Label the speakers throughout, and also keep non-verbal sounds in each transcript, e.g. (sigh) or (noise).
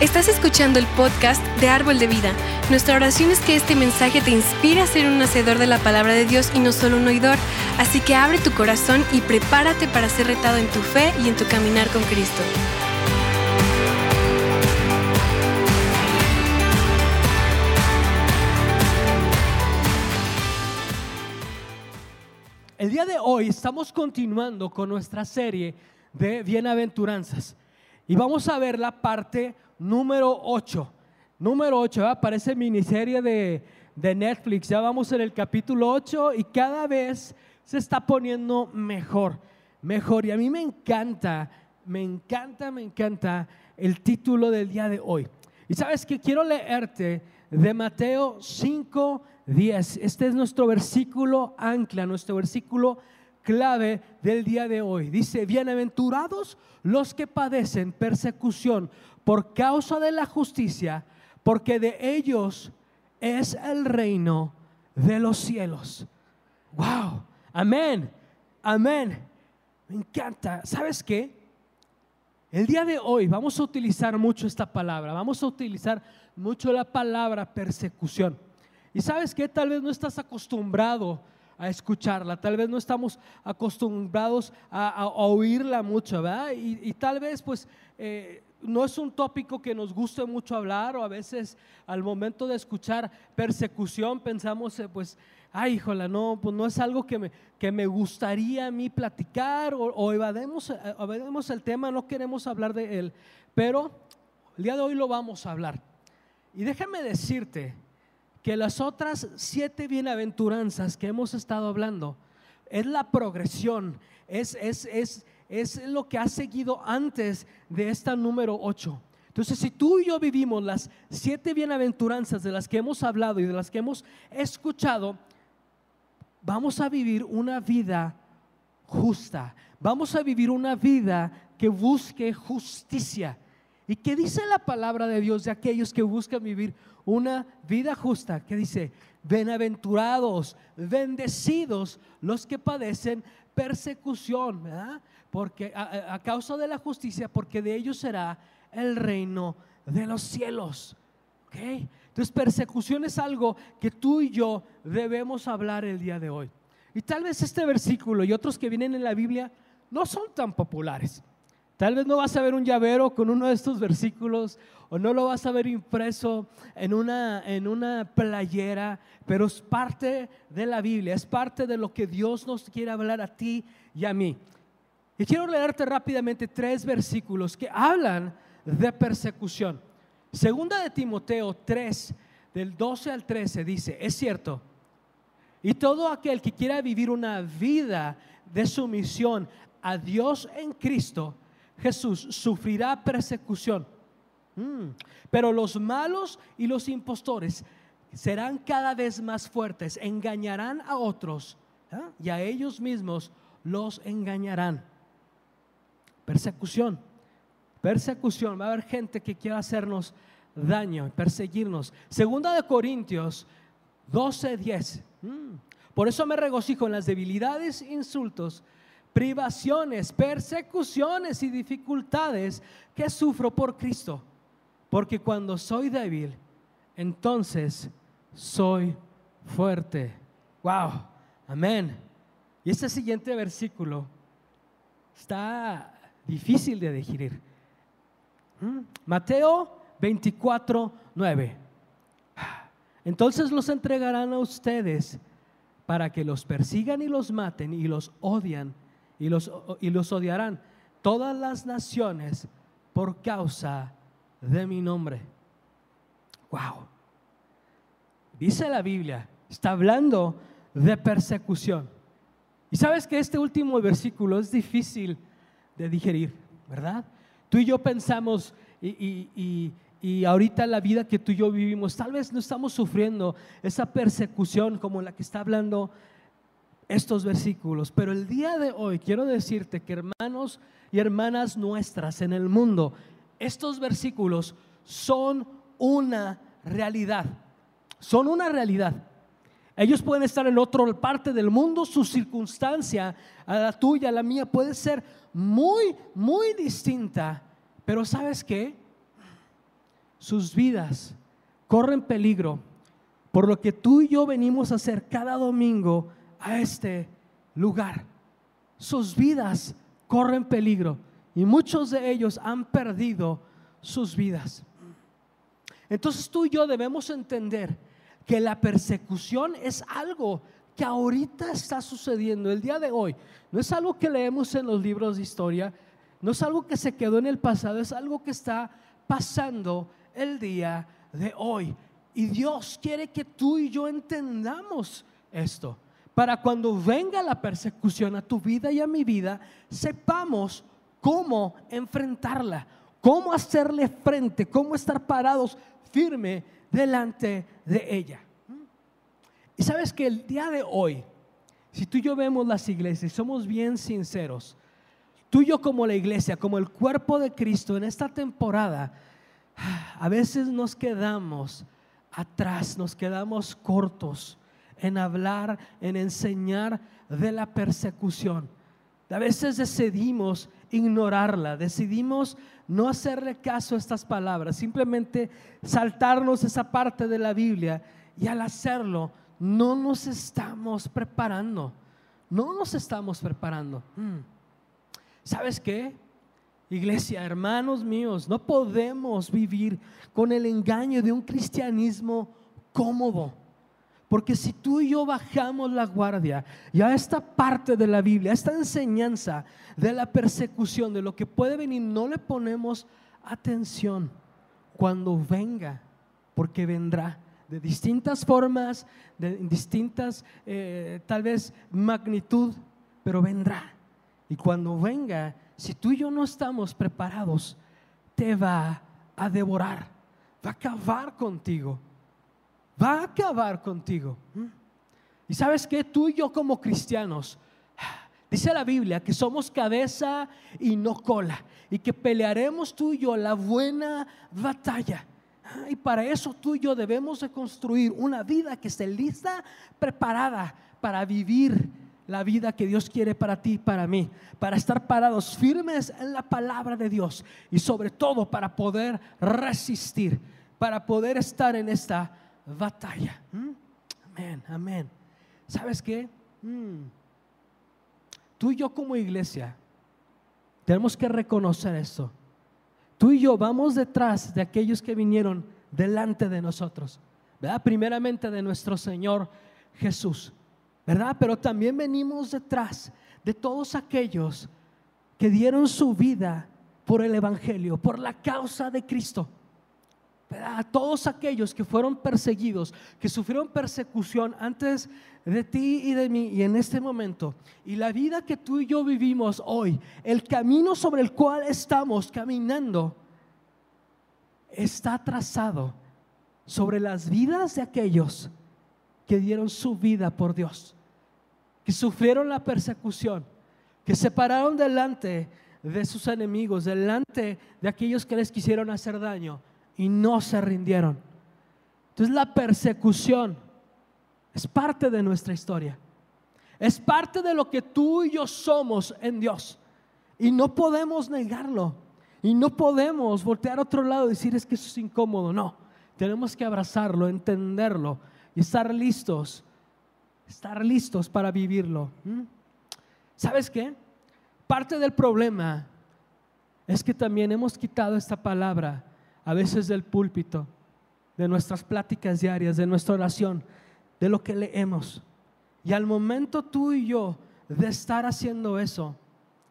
Speaker 1: Estás escuchando el podcast de Árbol de Vida. Nuestra oración es que este mensaje te inspire a ser un hacedor de la palabra de Dios y no solo un oidor. Así que abre tu corazón y prepárate para ser retado en tu fe y en tu caminar con Cristo.
Speaker 2: El día de hoy estamos continuando con nuestra serie de bienaventuranzas y vamos a ver la parte número 8. Número 8, parece miniserie de, de Netflix. Ya vamos en el capítulo 8 y cada vez se está poniendo mejor, mejor. Y a mí me encanta, me encanta, me encanta el título del día de hoy. Y sabes que quiero leerte de Mateo 5, 10. Este es nuestro versículo ancla, nuestro versículo clave del día de hoy. Dice, bienaventurados los que padecen persecución por causa de la justicia, porque de ellos es el reino de los cielos. Wow, amén, amén. Me encanta. ¿Sabes qué? El día de hoy vamos a utilizar mucho esta palabra, vamos a utilizar mucho la palabra persecución. Y sabes que tal vez no estás acostumbrado a escucharla, tal vez no estamos acostumbrados a, oírla mucho, ¿verdad? Y, tal vez pues eh, no es un tópico que nos guste mucho hablar o a veces al momento de escuchar persecución pensamos, eh, pues, ay, híjola, no, pues no es algo que me, que me gustaría a mí platicar o, evademos, eh, evademos el tema, no queremos hablar de él, pero el día de hoy lo vamos a hablar. Y déjame decirte que las otras siete bienaventuranzas que hemos estado hablando es la progresión, es, es, es es lo que ha seguido antes de esta número 8. Entonces, si tú y yo vivimos las siete bienaventuranzas de las que hemos hablado y de las que hemos escuchado, vamos a vivir una vida justa. Vamos a vivir una vida que busque justicia. ¿Y qué dice la palabra de Dios de aquellos que buscan vivir una vida justa? Que dice, bienaventurados, bendecidos los que padecen persecución, ¿verdad? porque a, causa de la justicia, porque de ellos será el reino de los cielos. ¿Okay? Entonces, persecución es algo que tú y yo debemos hablar el día de hoy. Y tal vez este versículo y otros que vienen en la Biblia no son tan populares. Tal vez no vas a ver un llavero con uno de estos versículos o no lo vas a ver impreso en una, en una playera, pero es parte de la Biblia, es parte de lo que Dios nos quiere hablar a ti y a mí. Y quiero leerte rápidamente tres versículos que hablan de persecución. Segunda de Timoteo 3, del 12 al 13, dice, es cierto, y todo aquel que quiera vivir una vida de sumisión a Dios en Cristo, Jesús sufrirá persecución. Mm. Pero los malos y los impostores serán cada vez más fuertes, engañarán a otros ¿ah? y a ellos mismos los engañarán. Persecución. Persecución. Va a haber gente que quiera hacernos daño, perseguirnos. Segunda de Corintios 12:10. Mm. Por eso me regocijo en las debilidades, insultos, privaciones, persecuciones y dificultades que sufro por Cristo. Porque cuando soy débil, entonces soy fuerte. Wow. Amén. Y este siguiente versículo está difícil de digerir. ¿Mm? Mateo 24, 9. Entonces los entregarán a ustedes para que los persigan y los maten y los odian y los, y los odiarán todas las naciones por causa de mi nombre. Wow. Dice la Biblia, está hablando de persecución. Y sabes que este último versículo es difícil de digerir, ¿verdad? Tú y yo pensamos, y, ahorita la vida que tú y yo vivimos, tal vez no estamos sufriendo esa persecución como la que está hablando estos versículos, pero el día de hoy quiero decirte que hermanos y hermanas nuestras en el mundo, estos versículos son una realidad, son una realidad. Ellos pueden estar en otra parte del mundo, su circunstancia, a la tuya, a la mía, puede ser muy, muy distinta. Pero ¿sabes qué? sus vidas corren peligro por lo que tú y yo venimos a hacer cada domingo a este lugar. Sus vidas corren peligro y muchos de ellos han perdido sus vidas. Entonces tú y yo debemos entender que la persecución es algo que ahorita está sucediendo el día de hoy. No es algo que leemos en los libros de historia, no es algo que se quedó en el pasado, es algo que está pasando el día de hoy. Y Dios quiere que tú y yo entendamos esto. Para cuando venga la persecución a tu vida y a mi vida, sepamos cómo enfrentarla, cómo hacerle frente, cómo estar parados firme delante de ella. Y sabes que el día de hoy, si tú y yo vemos las iglesias, somos bien sinceros, tú y yo como la iglesia, como el cuerpo de Cristo en esta temporada, a veces nos quedamos atrás, nos quedamos cortos en hablar, en enseñar de la persecución. A veces decidimos ignorarla, decidimos no hacerle caso a estas palabras, simplemente saltarnos esa parte de la Biblia y al hacerlo no nos estamos preparando, no nos estamos preparando. Mm. ¿Sabes qué? Iglesia, hermanos míos, no podemos vivir con el engaño de un cristianismo cómodo. Porque si tú y yo bajamos la guardia y a esta parte de la Biblia, a esta enseñanza de la persecución, de lo que puede venir, no le ponemos atención cuando venga, porque vendrá de distintas formas, de distintas eh, tal vez magnitud, pero vendrá. Y cuando venga, si tú y yo no estamos preparados, te va a devorar, va a acabar contigo va a acabar contigo. Y sabes que tú y yo como cristianos, dice la Biblia que somos cabeza y no cola, y que pelearemos tú y yo la buena batalla. Y para eso tú y yo debemos de construir una vida que esté lista, preparada para vivir la vida que Dios quiere para ti y para mí, para estar parados firmes en la palabra de Dios y sobre todo para poder resistir, para poder estar en esta batalla. ¿Mm? Amén, amén. ¿Sabes qué? Mm. Tú y yo como iglesia tenemos que reconocer esto. Tú y yo vamos detrás de aquellos que vinieron delante de nosotros, ¿verdad? Primeramente de nuestro Señor Jesús, ¿verdad? Pero también venimos detrás de todos aquellos que dieron su vida por el Evangelio, por la causa de Cristo a todos aquellos que fueron perseguidos, que sufrieron persecución antes de ti y de mí y en este momento, y la vida que tú y yo vivimos hoy, el camino sobre el cual estamos caminando, está trazado sobre las vidas de aquellos que dieron su vida por Dios, que sufrieron la persecución, que se pararon delante de sus enemigos, delante de aquellos que les quisieron hacer daño y no se rindieron. Entonces la persecución es parte de nuestra historia. Es parte de lo que tú y yo somos en Dios. Y no podemos negarlo. Y no podemos voltear a otro lado y decir es que eso es incómodo. No, tenemos que abrazarlo, entenderlo y estar listos. Estar listos para vivirlo. ¿Mm? ¿Sabes qué? Parte del problema es que también hemos quitado esta palabra a veces del púlpito, de nuestras pláticas diarias, de nuestra oración, de lo que leemos. Y al momento tú y yo de estar haciendo eso,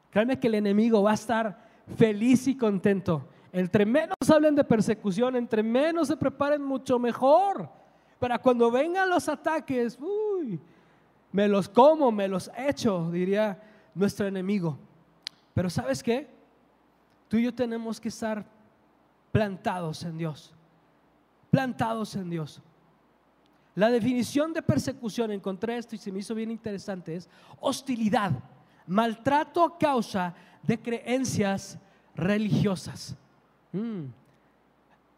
Speaker 2: créeme que el enemigo va a estar feliz y contento. Entre menos hablen de persecución, entre menos se preparen, mucho mejor. Para cuando vengan los ataques, uy, me los como, me los echo, diría nuestro enemigo. Pero ¿sabes qué? Tú y yo tenemos que estar plantados en Dios. Plantados en Dios. La definición de persecución, encontré esto y se me hizo bien interesante, es hostilidad, maltrato a causa de creencias religiosas. Mm.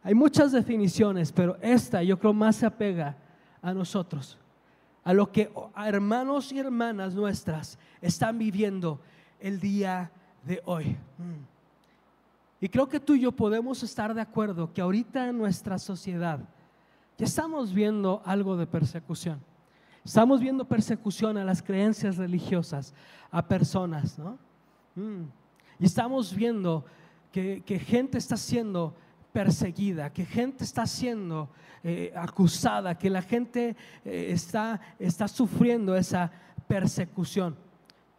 Speaker 2: Hay muchas definiciones, pero esta yo creo más se apega a nosotros, a lo que hermanos y hermanas nuestras están viviendo el día de hoy. Mm. Y creo que tú y yo podemos estar de acuerdo que ahorita en nuestra sociedad ya estamos viendo algo de persecución. Estamos viendo persecución a las creencias religiosas, a personas, ¿no? Mm. Y estamos viendo que, gente está siendo perseguida, que gente está siendo eh, acusada, que la gente eh, está, está sufriendo esa persecución.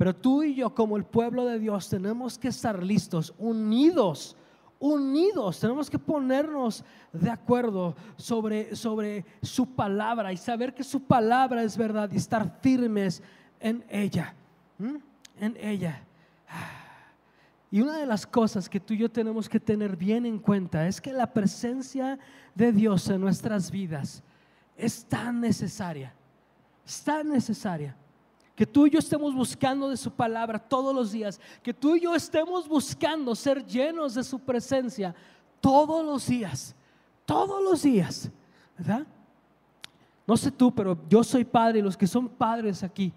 Speaker 2: Pero tú y yo como el pueblo de Dios tenemos que estar listos, unidos, unidos. Tenemos que ponernos de acuerdo sobre, sobre su palabra y saber que su palabra es verdad y estar firmes en ella. En ella. Y una de las cosas que tú y yo tenemos que tener bien en cuenta es que la presencia de Dios en nuestras vidas es tan necesaria, es tan necesaria que tú y yo estemos buscando de su palabra todos los días, que tú y yo estemos buscando ser llenos de su presencia todos los días, todos los días, ¿verdad? No sé tú, pero yo soy padre y los que son padres aquí.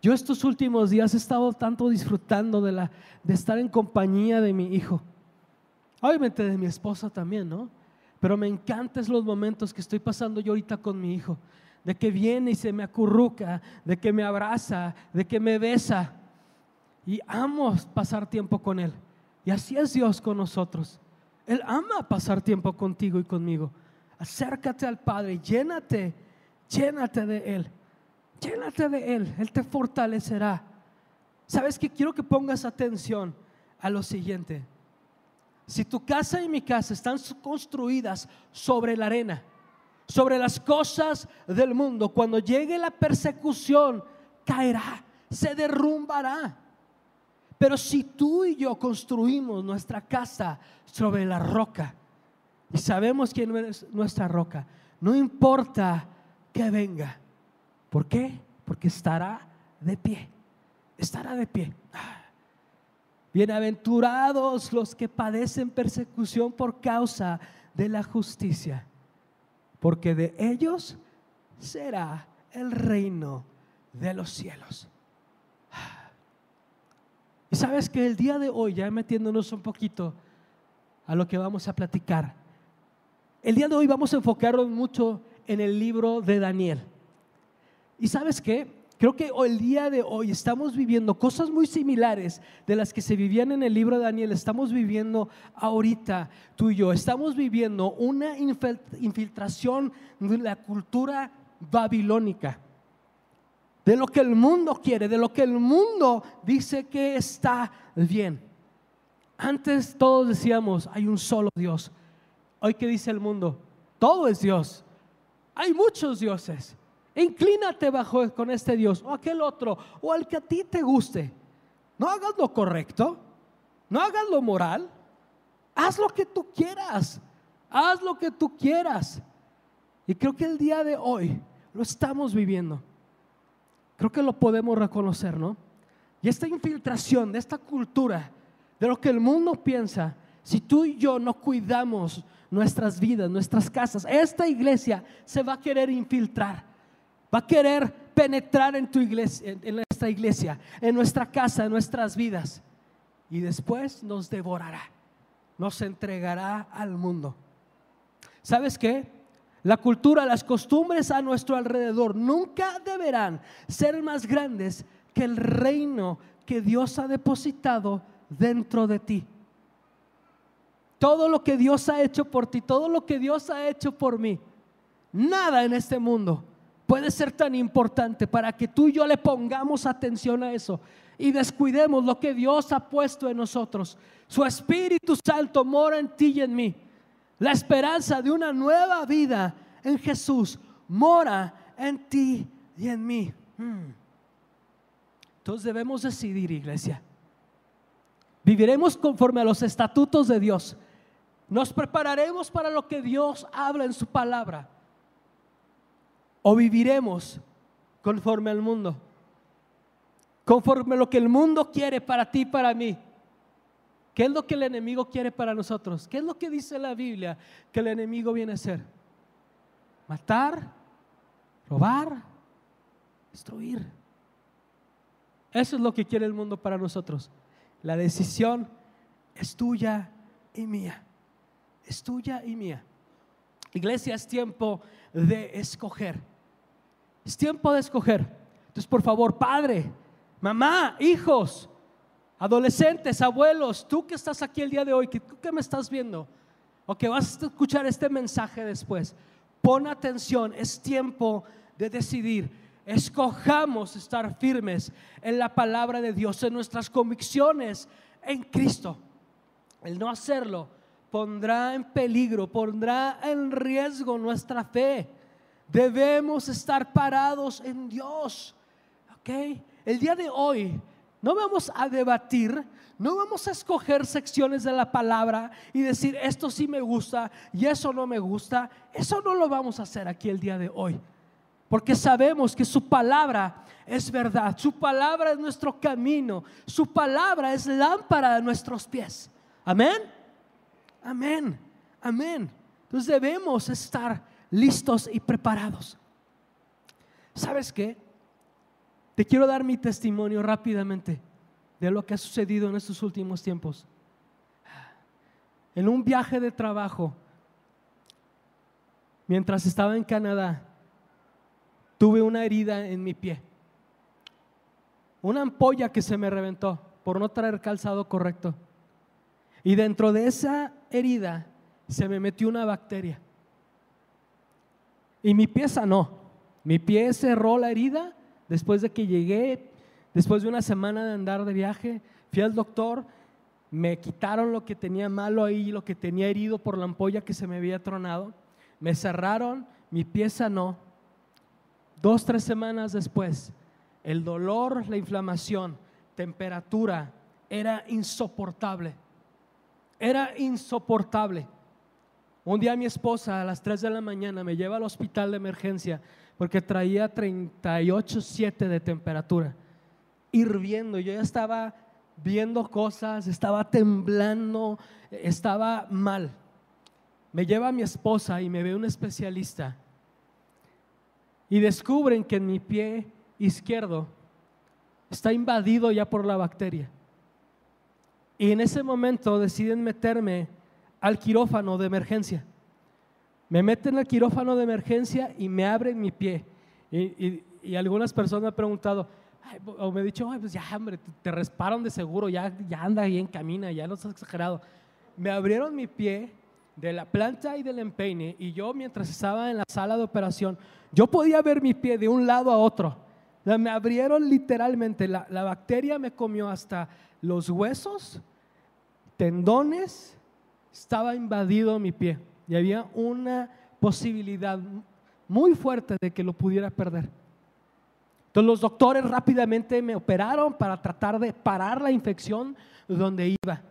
Speaker 2: Yo estos últimos días he estado tanto disfrutando de, la, de estar en compañía de mi hijo. Obviamente de mi esposa también, ¿no? Pero me encantan los momentos que estoy pasando yo ahorita con mi hijo de que viene y se me acurruca, de que me abraza, de que me besa. Y amo pasar tiempo con Él. Y así es Dios con nosotros. Él ama pasar tiempo contigo y conmigo. Acércate al Padre, llénate, llénate de Él. Llénate de Él, Él te fortalecerá. ¿Sabes que Quiero que pongas atención a lo siguiente. Si tu casa y mi casa están construidas sobre la arena, sobre las cosas del mundo. Cuando llegue la persecución, caerá, se derrumbará. Pero si tú y yo construimos nuestra casa sobre la roca, y sabemos quién es nuestra roca, no importa que venga. ¿Por qué? Porque estará de pie. Estará de pie. Bienaventurados los que padecen persecución por causa de la justicia porque de ellos será el reino de los cielos. (sighs) Y sabes que el día de hoy, ya metiéndonos un poquito a lo que vamos a platicar, el día de hoy vamos a enfocarnos mucho en el libro de Daniel. Y sabes qué? Creo que el día de hoy estamos viviendo cosas muy similares de las que se vivían en el libro de Daniel. Estamos viviendo ahorita tú y yo. Estamos viviendo una infiltración de la cultura babilónica. De lo que el mundo quiere, de lo que el mundo dice que está bien. Antes todos decíamos, hay un solo Dios. Hoy que dice el mundo, todo es Dios. Hay muchos dioses. Inclínate bajo con este Dios o aquel otro o al que a ti te guste. No hagas lo correcto, no hagas lo moral, haz lo que tú quieras, haz lo que tú quieras. Y creo que el día de hoy lo estamos viviendo. Creo que lo podemos reconocer, ¿no? Y esta infiltración de esta cultura, de lo que el mundo piensa, si tú y yo no cuidamos nuestras vidas, nuestras casas, esta iglesia se va a querer infiltrar va a querer penetrar en tu iglesia, en nuestra iglesia, en nuestra casa, en nuestras vidas. Y después nos devorará, nos entregará al mundo. ¿Sabes qué? La cultura, las costumbres a nuestro alrededor nunca deberán ser más grandes que el reino que Dios ha depositado dentro de ti. Todo lo que Dios ha hecho por ti, todo lo que Dios ha hecho por mí, nada en este mundo puede ser tan importante para que tú y yo le pongamos atención a eso y descuidemos lo que Dios ha puesto en nosotros. Su Espíritu Santo mora en ti y en mí. La esperanza de una nueva vida en Jesús mora en ti y en mí. Hmm. Entonces debemos decidir, iglesia. Viviremos conforme a los estatutos de Dios. Nos prepararemos para lo que Dios habla en su palabra o viviremos conforme al mundo, conforme a lo que el mundo quiere para ti y para mí. ¿Qué es lo que el enemigo quiere para nosotros? ¿Qué es lo que dice la Biblia que el enemigo viene a hacer? Matar, robar, destruir. Eso es lo que quiere el mundo para nosotros. La decisión es tuya y mía. Es tuya y mía. Iglesia, es tiempo de escoger. Es tiempo de escoger. Entonces, por favor, padre, mamá, hijos, adolescentes, abuelos, tú que estás aquí el día de hoy, que tú que me estás viendo, o que vas a escuchar este mensaje después, pon atención, es tiempo de decidir. Escojamos estar firmes en la palabra de Dios, en nuestras convicciones en Cristo. El no hacerlo pondrá en peligro, pondrá en riesgo nuestra fe. Debemos estar parados en Dios. ¿Ok? El día de hoy no vamos a debatir, no vamos a escoger secciones de la palabra y decir esto sí me gusta y eso no me gusta. Eso no lo vamos a hacer aquí el día de hoy. Porque sabemos que su palabra es verdad, su palabra es nuestro camino, su palabra es lámpara de nuestros pies. Amén. Amén. Amén. Entonces debemos estar listos y preparados. ¿Sabes qué? Te quiero dar mi testimonio rápidamente de lo que ha sucedido en estos últimos tiempos. En un viaje de trabajo, mientras estaba en Canadá, tuve una herida en mi pie. Una ampolla que se me reventó por no traer calzado correcto. Y dentro de esa herida se me metió una bacteria. Y mi pie sanó. Mi pie cerró la herida Después de que llegué, después de una semana de andar de viaje, fui al doctor, me quitaron lo que tenía malo ahí, lo que tenía herido por la ampolla que se me había tronado, me cerraron, mi pie sanó. Dos, tres semanas después, el dolor, la inflamación, temperatura, era insoportable. Era insoportable. Un día mi esposa a las 3 de la mañana me lleva al hospital de emergencia porque traía 38.7 de temperatura, hirviendo. Yo ya estaba viendo cosas, estaba temblando, estaba mal. Me lleva a mi esposa y me ve un especialista y descubren que en mi pie izquierdo está invadido ya por la bacteria. Y en ese momento deciden meterme al quirófano de emergencia. Me meten al quirófano de emergencia y me abren mi pie. Y, algunas personas me han preguntado, o me han dicho, pues ya, hombre, te, resparon de seguro, ya, ya anda bien, camina, ya no estás exagerado. Me abrieron mi pie de la planta y del empeine y yo mientras estaba en la sala de operación, yo podía ver mi pie de un lado a otro. Me abrieron literalmente, la, la bacteria me comió hasta los huesos, tendones, estaba invadido mi pie y había una posibilidad muy fuerte de que lo pudiera perder. Entonces los doctores rápidamente me operaron para tratar de parar la infección donde iba.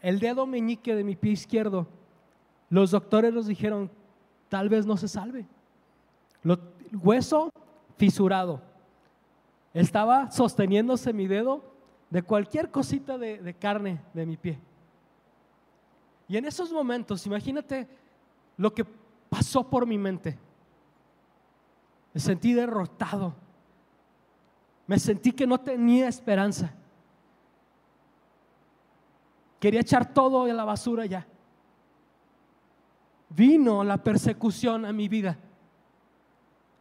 Speaker 2: El dedo meñique de mi pie izquierdo, los doctores nos dijeron, tal vez no se salve. Lo, hueso fisurado. Estaba sosteniéndose mi dedo de cualquier cosita de carne de mi pie. Y en esos momentos, imagínate lo que pasó por mi mente. Me sentí derrotado. Me sentí que no tenía esperanza. Quería echar todo a la basura ya. Vino la persecución a mi vida.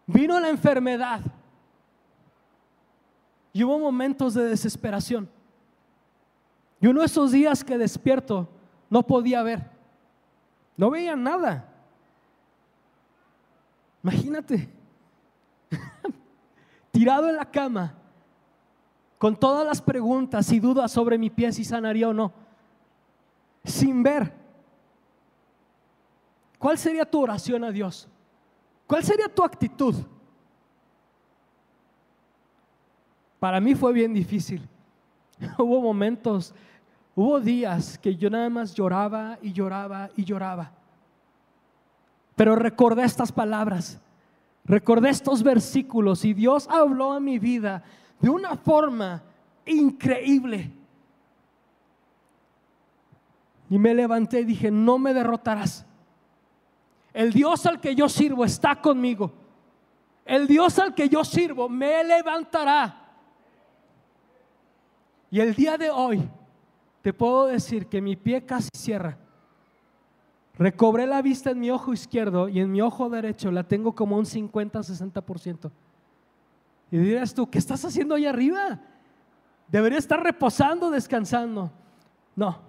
Speaker 2: Vino la enfermedad. Y hubo momentos de desesperación. Y uno de esos días que despierto, no podía ver. No veía nada. Imagínate, (laughs) tirado en la cama, con todas las preguntas y dudas sobre mi pie si sanaría o no, sin ver. ¿Cuál sería tu oración a Dios? ¿Cuál sería tu actitud? Para mí fue bien difícil. (laughs) Hubo momentos Hubo días que yo nada más lloraba y lloraba y lloraba. Pero recordé estas palabras, recordé estos versículos y Dios habló a mi vida de una forma increíble. Y me levanté y dije, no me derrotarás. El Dios al que yo sirvo está conmigo. El Dios al que yo sirvo me levantará. Y el día de hoy te puedo decir que mi pie casi cierra. Recobré la vista en mi ojo izquierdo y en mi ojo derecho la tengo como un 50-60%. Y dirás tú, ¿qué estás haciendo ahí arriba? Debería estar reposando, descansando. No.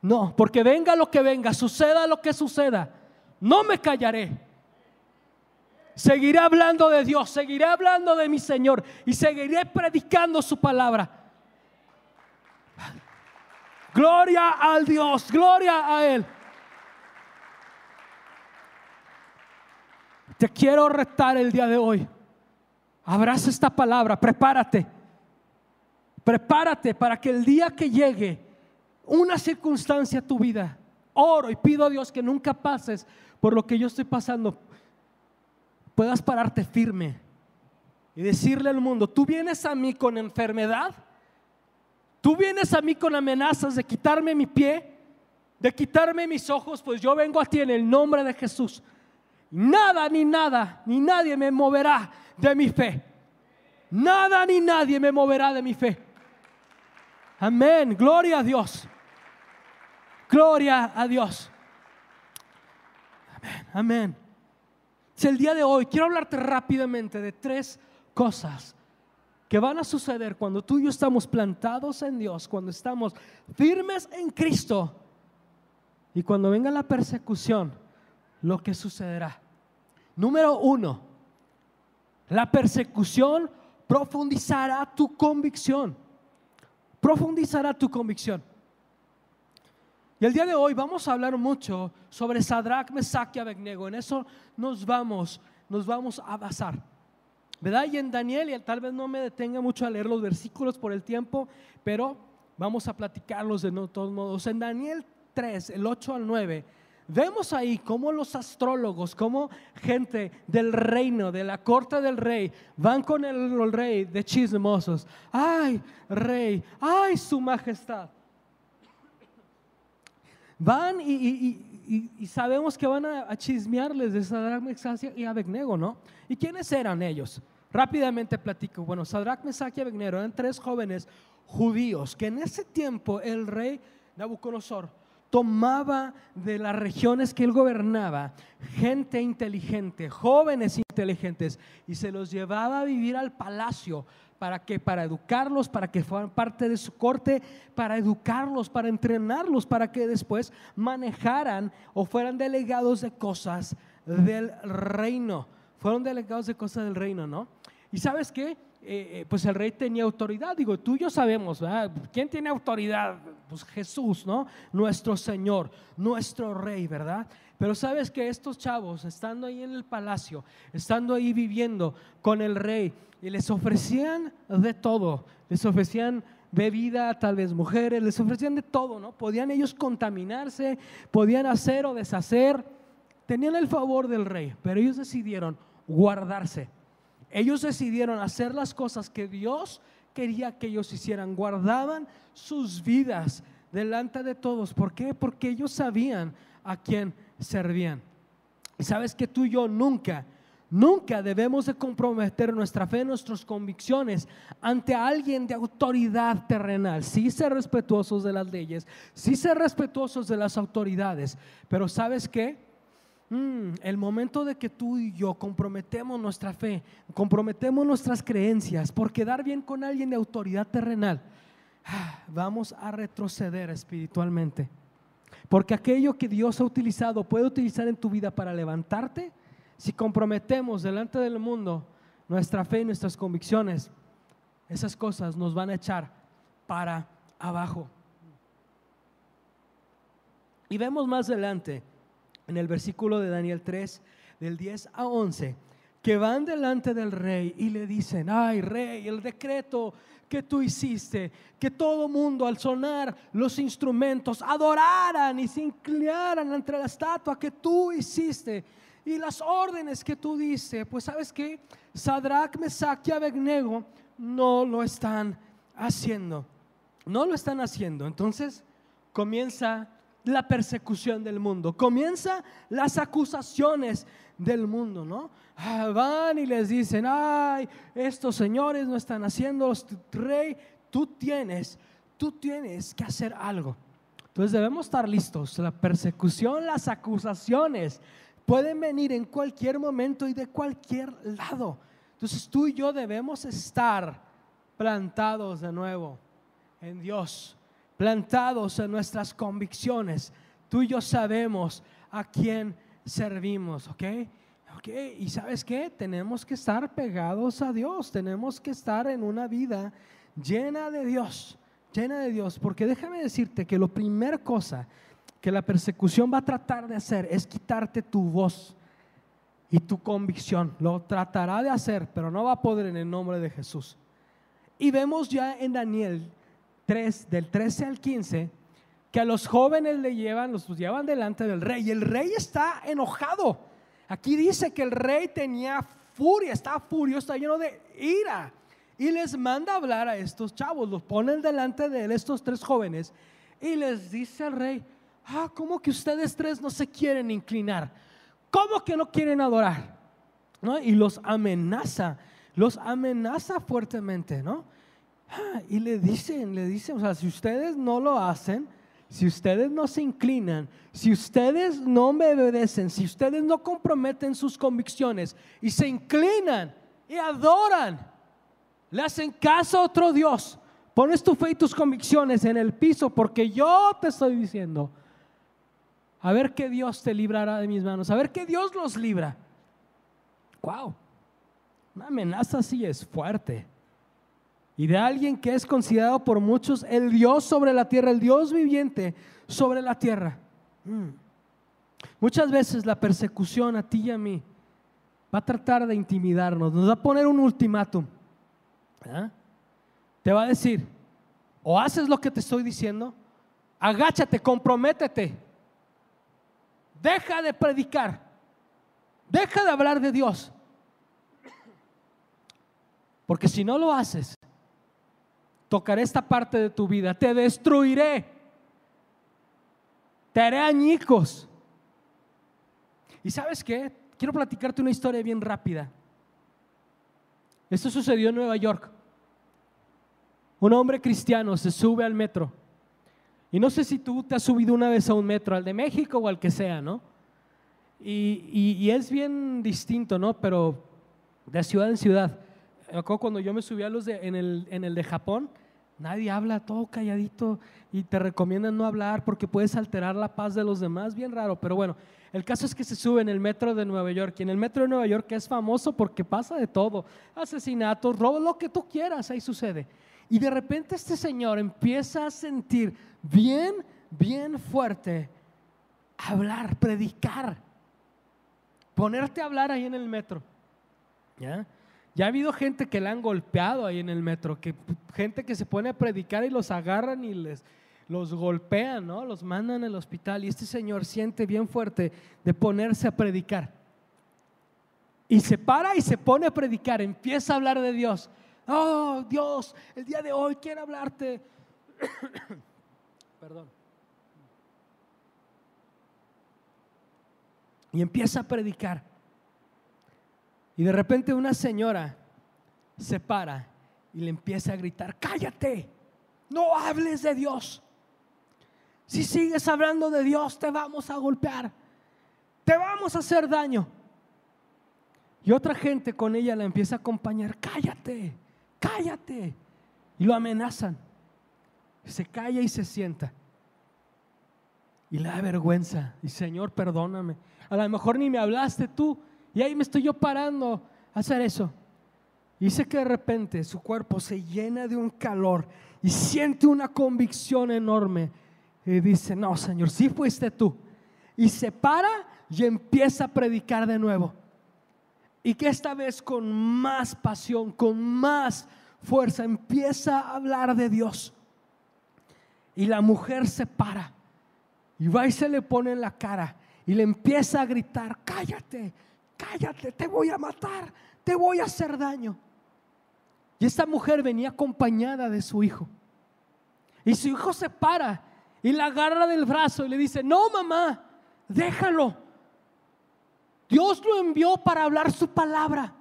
Speaker 2: No, porque venga lo que venga, suceda lo que suceda, no me callaré. Seguiré hablando de Dios, seguiré hablando de mi Señor y seguiré predicando su palabra. Gloria al Dios, gloria a Él. Te quiero retar el día de hoy. Abraza esta palabra, prepárate. Prepárate para que el día que llegue una circunstancia a tu vida, oro y pido a Dios que nunca pases por lo que yo estoy pasando, puedas pararte firme y decirle al mundo, tú vienes a mí con enfermedad, tú vienes a mí con amenazas de quitarme mi pie, de quitarme mis ojos, pues yo vengo a ti en el nombre de Jesús. Nada ni nada, ni nadie me moverá de mi fe. Nada ni nadie me moverá de mi fe. Amén, gloria a Dios. Gloria a Dios. Amén, amén. El día de hoy quiero hablarte rápidamente de tres cosas que van a suceder cuando tú y yo estamos plantados en Dios, cuando estamos firmes en Cristo y cuando venga la persecución, lo que sucederá. Número uno, la persecución profundizará tu convicción. Profundizará tu convicción. Y el día de hoy vamos a hablar mucho sobre Sadrach, Mesach y Abednego. En eso nos vamos, nos vamos a basar. ¿Verdad? Y en Daniel, y tal vez no me detenga mucho a leer los versículos por el tiempo, pero vamos a platicarlos de todos modos. En Daniel 3, el 8 al 9, vemos ahí cómo los astrólogos, cómo gente del reino, de la corte del rey, van con el, el rey de chismosos. Ay, rey, ay, su majestad van y, sabemos que van a, chismearles de Sadrach, Mesach y Abednego, ¿no? ¿Y quiénes eran ellos? Rápidamente platico. Bueno, Sadrach, Mesach y Abednego eran tres jóvenes judíos que en ese tiempo el rey Nabucodonosor tomaba de las regiones que él gobernaba gente inteligente, jóvenes inteligentes, y se los llevaba a vivir al palacio ¿Para que Para educarlos, para que fueran parte de su corte, para educarlos, para entrenarlos, para que después manejaran o fueran delegados de cosas del reino. Fueron delegados de cosas del reino, ¿no? Y sabes qué? Eh, eh, pues el rey tenía autoridad. Digo, tú y yo sabemos, ¿verdad? ¿Quién tiene autoridad? Pues Jesús, ¿no? Nuestro Señor, nuestro rey, ¿verdad? Pero sabes que estos chavos, estando ahí en el palacio, estando ahí viviendo con el rey, y les ofrecían de todo, les ofrecían bebida, tal vez mujeres, les ofrecían de todo, ¿no? Podían ellos contaminarse, podían hacer o deshacer, tenían el favor del rey, pero ellos decidieron guardarse. Ellos decidieron hacer las cosas que Dios quería que ellos hicieran, guardaban sus vidas delante de todos. ¿Por qué? Porque ellos sabían a quién servían. Y sabes que tú y yo nunca, nunca debemos de comprometer nuestra fe, nuestras convicciones ante alguien de autoridad terrenal. Sí ser respetuosos de las leyes, sí ser respetuosos de las autoridades, pero ¿sabes qué? Mm, el momento de que tú y yo comprometemos nuestra fe, comprometemos nuestras creencias por quedar bien con alguien de autoridad terrenal, ah, vamos a retroceder espiritualmente. Porque aquello que Dios ha utilizado puede utilizar en tu vida para levantarte. Si comprometemos delante del mundo nuestra fe y nuestras convicciones, esas cosas nos van a echar para abajo. Y vemos más adelante en el versículo de Daniel 3, del 10 a 11, que van delante del rey y le dicen, ay rey, el decreto que tú hiciste, que todo mundo al sonar los instrumentos adoraran y se inclinaran ante la estatua que tú hiciste y las órdenes que tú diste, pues sabes que Sadrach, Mesach y Abednego no lo están haciendo, no lo están haciendo. Entonces comienza la persecución del mundo, comienza las acusaciones del mundo, ¿no? Ah, van y les dicen, ay, estos señores no están haciendo, rey, tú tienes, tú tienes que hacer algo. Entonces debemos estar listos. La persecución, las acusaciones pueden venir en cualquier momento y de cualquier lado. Entonces tú y yo debemos estar plantados de nuevo en Dios, plantados en nuestras convicciones. Tú y yo sabemos a quién servimos, ¿ok? ¿Ok? Y sabes qué? Tenemos que estar pegados a Dios, tenemos que estar en una vida llena de Dios llena de Dios, porque déjame decirte que la primera cosa que la persecución va a tratar de hacer es quitarte tu voz y tu convicción. Lo tratará de hacer, pero no va a poder en el nombre de Jesús. Y vemos ya en Daniel 3, del 13 al 15, que a los jóvenes le llevan, los llevan delante del rey y el rey está enojado. Aquí dice que el rey tenía furia, está furioso, está lleno de ira y les manda hablar a estos chavos, los ponen delante de él, estos tres jóvenes, y les dice al rey, ah, ¿cómo que ustedes tres no se quieren inclinar? ¿Cómo que no quieren adorar? ¿No? Y los amenaza, los amenaza fuertemente, ¿no? Y le dicen, le dicen, o sea, si ustedes no lo hacen, si ustedes no se inclinan, si ustedes no me obedecen, si ustedes no comprometen sus convicciones y se inclinan y adoran, le hacen caso a otro Dios. Pones tu fe y tus convicciones en el piso porque yo te estoy diciendo, a ver qué Dios te librará de mis manos, a ver qué Dios los libra. Wow, una amenaza así es fuerte. Y de alguien que es considerado por muchos el Dios sobre la tierra, el Dios viviente sobre la tierra. Mm. Muchas veces la persecución a ti y a mí va a tratar de intimidarnos, nos va a poner un ultimátum. Te va a decir, o haces lo que te estoy diciendo, agáchate, comprométete, deja de predicar, deja de hablar de Dios. Porque si no lo haces, tocaré esta parte de tu vida, te destruiré, te haré añicos. ¿Y sabes qué? Quiero platicarte una historia bien rápida. Esto sucedió en Nueva York. Un hombre cristiano se sube al metro. Y no sé si tú te has subido una vez a un metro, al de México o al que sea, ¿no? Y, es bien distinto, ¿no? Pero de ciudad en ciudad. Cuando yo me subí a los de, en, el, de Japón, nadie habla, todo calladito, y te recomiendan no hablar porque puedes alterar la paz de los demás, bien raro. Pero bueno, el caso es que se sube en el metro de Nueva York. Y en el metro de Nueva York es famoso porque pasa de todo. Asesinatos, robos, lo que tú quieras, ahí sucede. Y de repente este señor empieza a sentir bien, bien fuerte hablar, predicar. Ponerte a hablar ahí en el metro. ¿Ya? Ya ha habido gente que le han golpeado ahí en el metro, que gente que se pone a predicar y los agarran y les, los golpean, ¿no? Los mandan al hospital y este señor siente bien fuerte de ponerse a predicar. Y se para y se pone a predicar, empieza a hablar de Dios. Oh, Dios, el día de hoy quiero hablarte. (coughs) Perdón. Y empieza a predicar. Y de repente una señora se para y le empieza a gritar, cállate, no hables de Dios. Si sigues hablando de Dios, te vamos a golpear. Te vamos a hacer daño. Y otra gente con ella la empieza a acompañar. Cállate, cállate. Y lo amenazan. Se calla y se sienta. Y le da vergüenza. Y Señor, perdóname. A lo mejor ni me hablaste tú. Y ahí me estoy yo parando a hacer eso. Y dice que de repente su cuerpo se llena de un calor y siente una convicción enorme y dice, no, Señor, si fuiste tú. Y se para y empieza a predicar de nuevo. Y que esta vez con más pasión, con más fuerza, empieza a hablar de Dios. Y la mujer se para y va y se le pone en la cara y le empieza a gritar, cállate, cállate, te voy a matar, te voy a hacer daño. Y esta mujer venía acompañada de su hijo. Y su hijo se para y la agarra del brazo y le dice, no mamá, déjalo. Dios lo envió para hablar su palabra.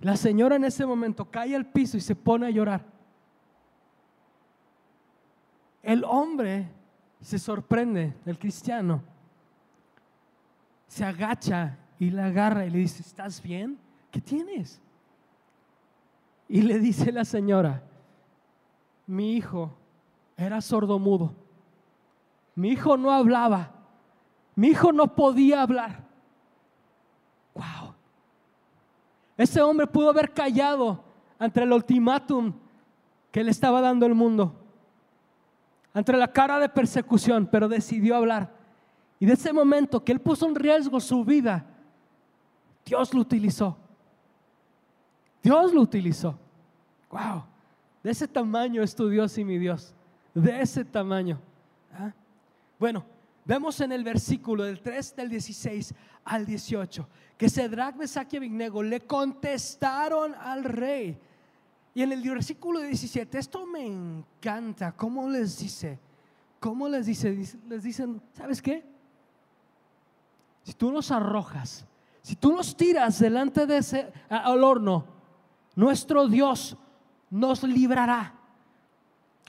Speaker 2: La señora en ese momento cae al piso y se pone a llorar. El hombre se sorprende, el cristiano, se agacha y la agarra y le dice, ¿estás bien? ¿Qué tienes? Y le dice la señora, mi hijo era sordomudo, mi hijo no hablaba, mi hijo no podía hablar. Wow. Ese hombre pudo haber callado ante el ultimátum que le estaba dando el mundo, ante la cara de persecución, pero decidió hablar. Y de ese momento que él puso en riesgo su vida, Dios lo utilizó. Dios lo utilizó. Wow. De ese tamaño es tu Dios y mi Dios. De ese tamaño. ¿Ah? Bueno, vemos en el versículo del 3 del 16 al 18 que Cedrac, Mesach y Abignego le contestaron al rey. Y en el versículo 17, esto me encanta, ¿cómo les dice? ¿Cómo les dice? Les dicen, ¿sabes qué? Si tú nos arrojas, si tú nos tiras delante de ese al horno, nuestro Dios nos librará.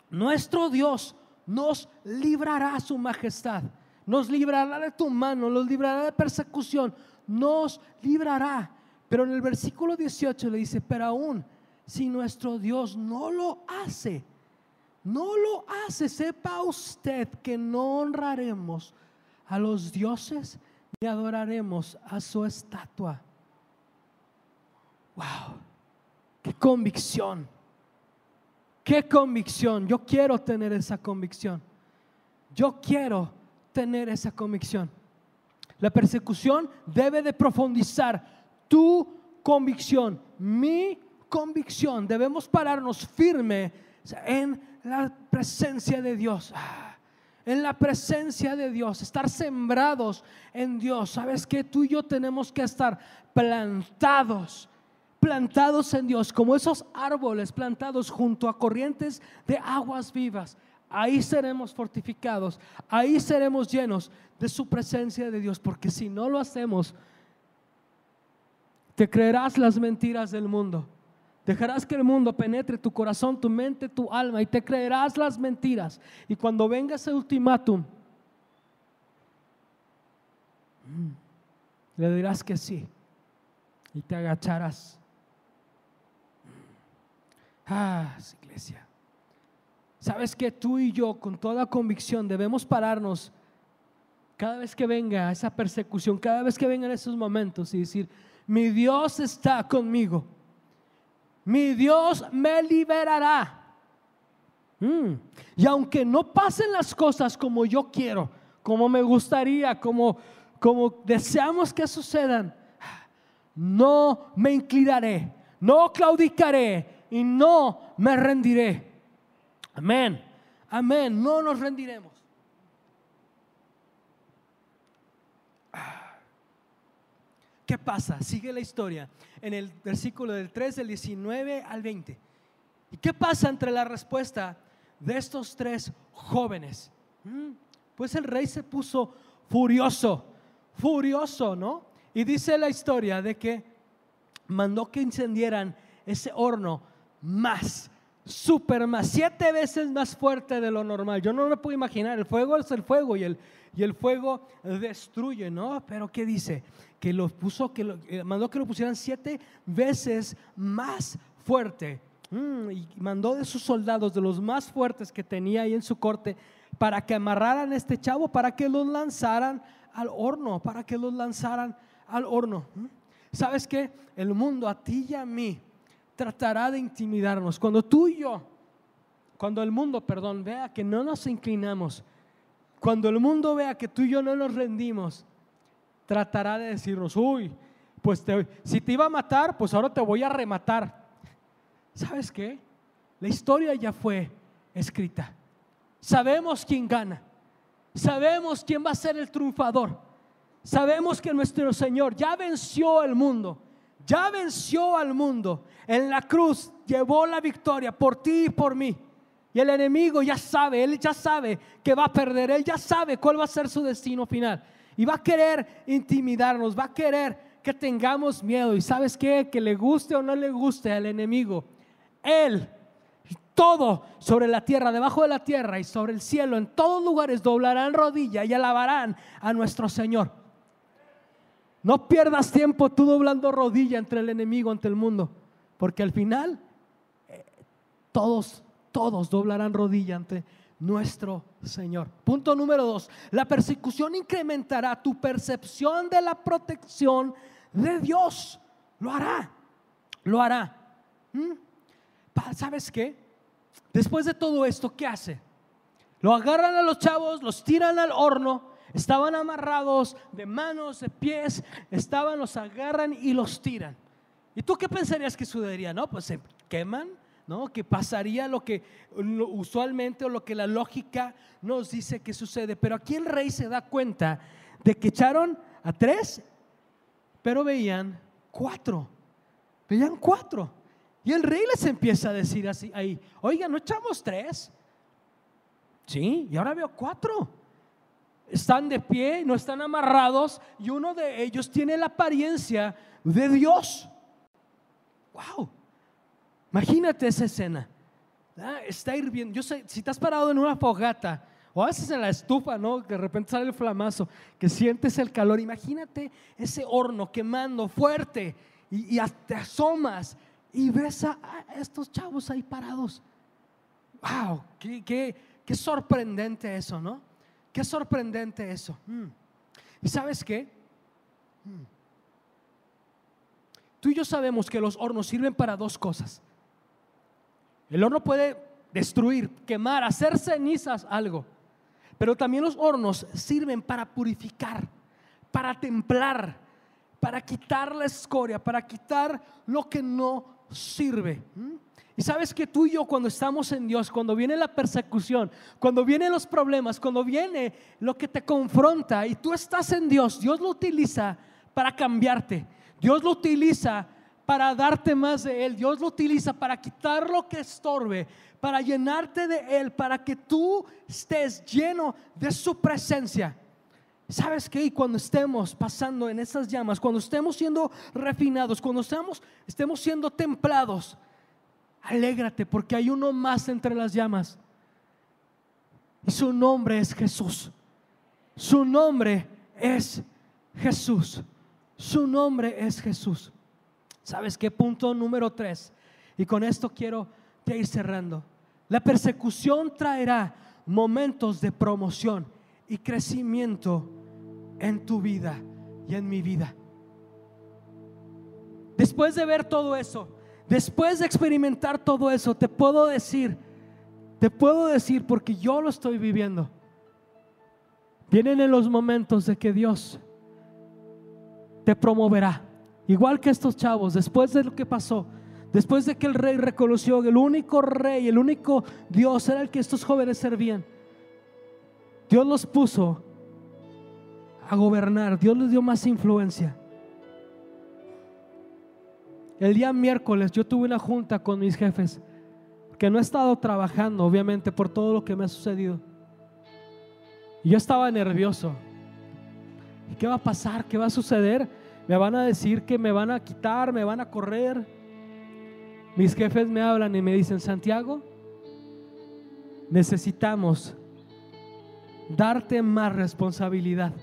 Speaker 2: Nuestro Dios nos librará su majestad. Nos librará de tu mano, nos librará de persecución, nos librará. Pero en el versículo 18 le dice, pero aún si nuestro Dios no lo hace, no lo hace, sepa usted que no honraremos a los dioses ni adoraremos a su estatua. Wow, qué convicción, qué convicción. Yo quiero tener esa convicción. Yo quiero tener esa convicción. La persecución debe de profundizar tu convicción, mi convicción. Debemos pararnos firme en la presencia de Dios. Ah, en la presencia de Dios, estar sembrados en Dios. ¿Sabes que Tú y yo tenemos que estar plantados, plantados en Dios, como esos árboles plantados junto a corrientes de aguas vivas ahí seremos fortificados, ahí seremos llenos de su presencia de Dios, porque si no lo hacemos, te creerás las mentiras del mundo. Dejarás que el mundo penetre tu corazón, tu mente, tu alma y te creerás las mentiras. Y cuando venga ese ultimátum, mm, le dirás que sí y te agacharás. Ah, iglesia. Sabes que tú y yo con toda convicción debemos pararnos cada vez que venga esa persecución, cada vez que vengan esos momentos y decir, mi Dios está conmigo, mi Dios me liberará. Mm. Y aunque no pasen las cosas como yo quiero, como me gustaría, como, como deseamos que sucedan, no me inclinaré, no claudicaré y no me rendiré. Amén. Amén. No nos rendiremos. ¿Qué pasa? Sigue la historia en el versículo del 3 del 19 al 20. ¿Y qué pasa entre la respuesta de estos tres jóvenes? Mm, pues el rey se puso furioso, furioso, ¿no? Y dice la historia de que mandó que encendieran ese horno más super más, siete veces más fuerte de lo normal. Yo no me puedo imaginar, el fuego es el fuego y el, y el fuego destruye, ¿no? Pero ¿qué dice? Que lo puso, que eh, mandó que lo pusieran siete veces más fuerte. Mm, y mandó de sus soldados, de los más fuertes que tenía ahí en su corte, para que amarraran este chavo, para que los lanzaran al horno, para que los lanzaran al horno. Mm. ¿Sabes qué? El mundo a ti y a mí tratará de intimidarnos. Cuando tú y yo, cuando el mundo, perdón, vea que no nos inclinamos, cuando el mundo vea que tú y yo no nos rendimos, tratará de decirnos, uy, pues si te iba a matar, pues ahora te voy a rematar. ¿Sabes qué? La historia ya fue escrita. Sabemos quién gana. Sabemos quién va a ser el triunfador. Sabemos que nuestro Señor ya venció al mundo ya venció al mundo. En la cruz llevó la victoria por ti y por mí. Y el enemigo ya sabe, él ya sabe que va a perder, él ya sabe cuál va a ser su destino final. Y va a querer intimidarnos, va a querer que tengamos miedo. Y sabes qué, que le guste o no le guste al enemigo, Él, todo sobre la tierra, debajo de la tierra y sobre el cielo, en todos lugares doblarán rodilla y alabarán a nuestro Señor. No pierdas tiempo tú doblando rodilla entre el enemigo, ante el mundo, porque al final eh, todos, todos doblarán rodilla ante nuestro Señor. Punto número dos, la persecución incrementará tu percepción de la protección de Dios. Lo hará, lo hará. ¿Mm? ¿Sabes qué? Después de todo esto, ¿qué hace? Lo agarran a los chavos, los tiran al horno, estaban amarrados de manos, de pies, estaban, los agarran y los tiran. ¿Y tú qué pensarías que sucedería? No, pues se queman, ¿no? Que pasaría lo que usualmente o lo que la lógica nos dice que sucede. Pero aquí el rey se da cuenta de que echaron a tres, pero veían cuatro. Veían cuatro. Y el rey les empieza a decir así ahí, oiga, ¿no echamos tres? Sí, y ahora veo cuatro. Están de pie, no están amarrados, y uno de ellos tiene la apariencia de Dios. Wow. Imagínate esa escena. Ah, está hirviendo. Yo sé, si estás parado en una fogata o a veces en la estufa, ¿no? De repente sale el flamazo, que sientes el calor. Imagínate ese horno quemando fuerte y, te asomas y ves a, estos chavos ahí parados. ¡Wow! Qué, qué, sorprendente eso, ¿no? Qué sorprendente eso. Mm. ¿Y sabes qué? Mm. Tú y yo sabemos que los hornos sirven para dos cosas. El horno puede destruir, quemar, hacer cenizas algo. Pero también los hornos sirven para purificar, para templar, para quitar la escoria, para quitar lo que no sirve. ¿Mm? Y sabes que tú y yo cuando estamos en Dios, cuando viene la persecución, cuando vienen los problemas, cuando viene lo que te confronta y tú estás en Dios, Dios lo utiliza para cambiarte. Dios lo utiliza para darte más de Él. Dios lo utiliza para quitar lo que estorbe, para llenarte de Él, para que tú estés lleno de su presencia. ¿Sabes qué? Y cuando estemos pasando en esas llamas, cuando estemos siendo refinados, cuando estemos, estemos siendo templados, alégrate porque hay uno más entre las llamas. Y su nombre es Jesús. Su nombre es Jesús. Su nombre es Jesús. ¿Sabes qué? Punto número tres. Y con esto quiero ir cerrando. La persecución traerá momentos de promoción y crecimiento en tu vida y en mi vida. Después de ver todo eso, después de experimentar todo eso, te puedo decir, te puedo decir porque yo lo estoy viviendo. Vienen en los momentos de que Dios te promoverá Igual que estos chavos, después de lo que pasó, después de que el rey reconoció que el único rey, el único Dios era el que estos jóvenes servían, Dios los puso a gobernar, Dios les dio más influencia. El día miércoles yo tuve una junta con mis jefes, que no he estado trabajando, obviamente, por todo lo que me ha sucedido. Yo estaba nervioso. ¿Qué va a pasar? ¿Qué va a suceder? Me van a decir que me van a quitar, me van a correr. Mis jefes me hablan y me dicen, Santiago, necesitamos darte más responsabilidad.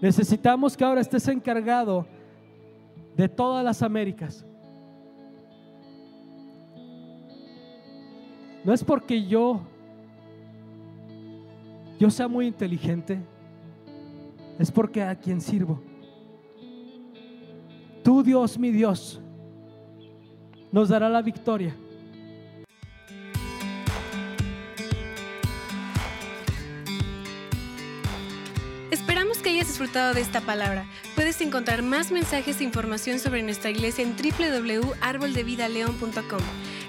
Speaker 2: Necesitamos que ahora estés encargado de todas las Américas. No es porque yo yo sea muy inteligente es porque a quien sirvo. Tú, Dios, mi Dios, nos dará la victoria.
Speaker 1: Esperamos que hayas disfrutado de esta palabra. Puedes encontrar más mensajes e información sobre nuestra iglesia en www.arboldevidaleon.com.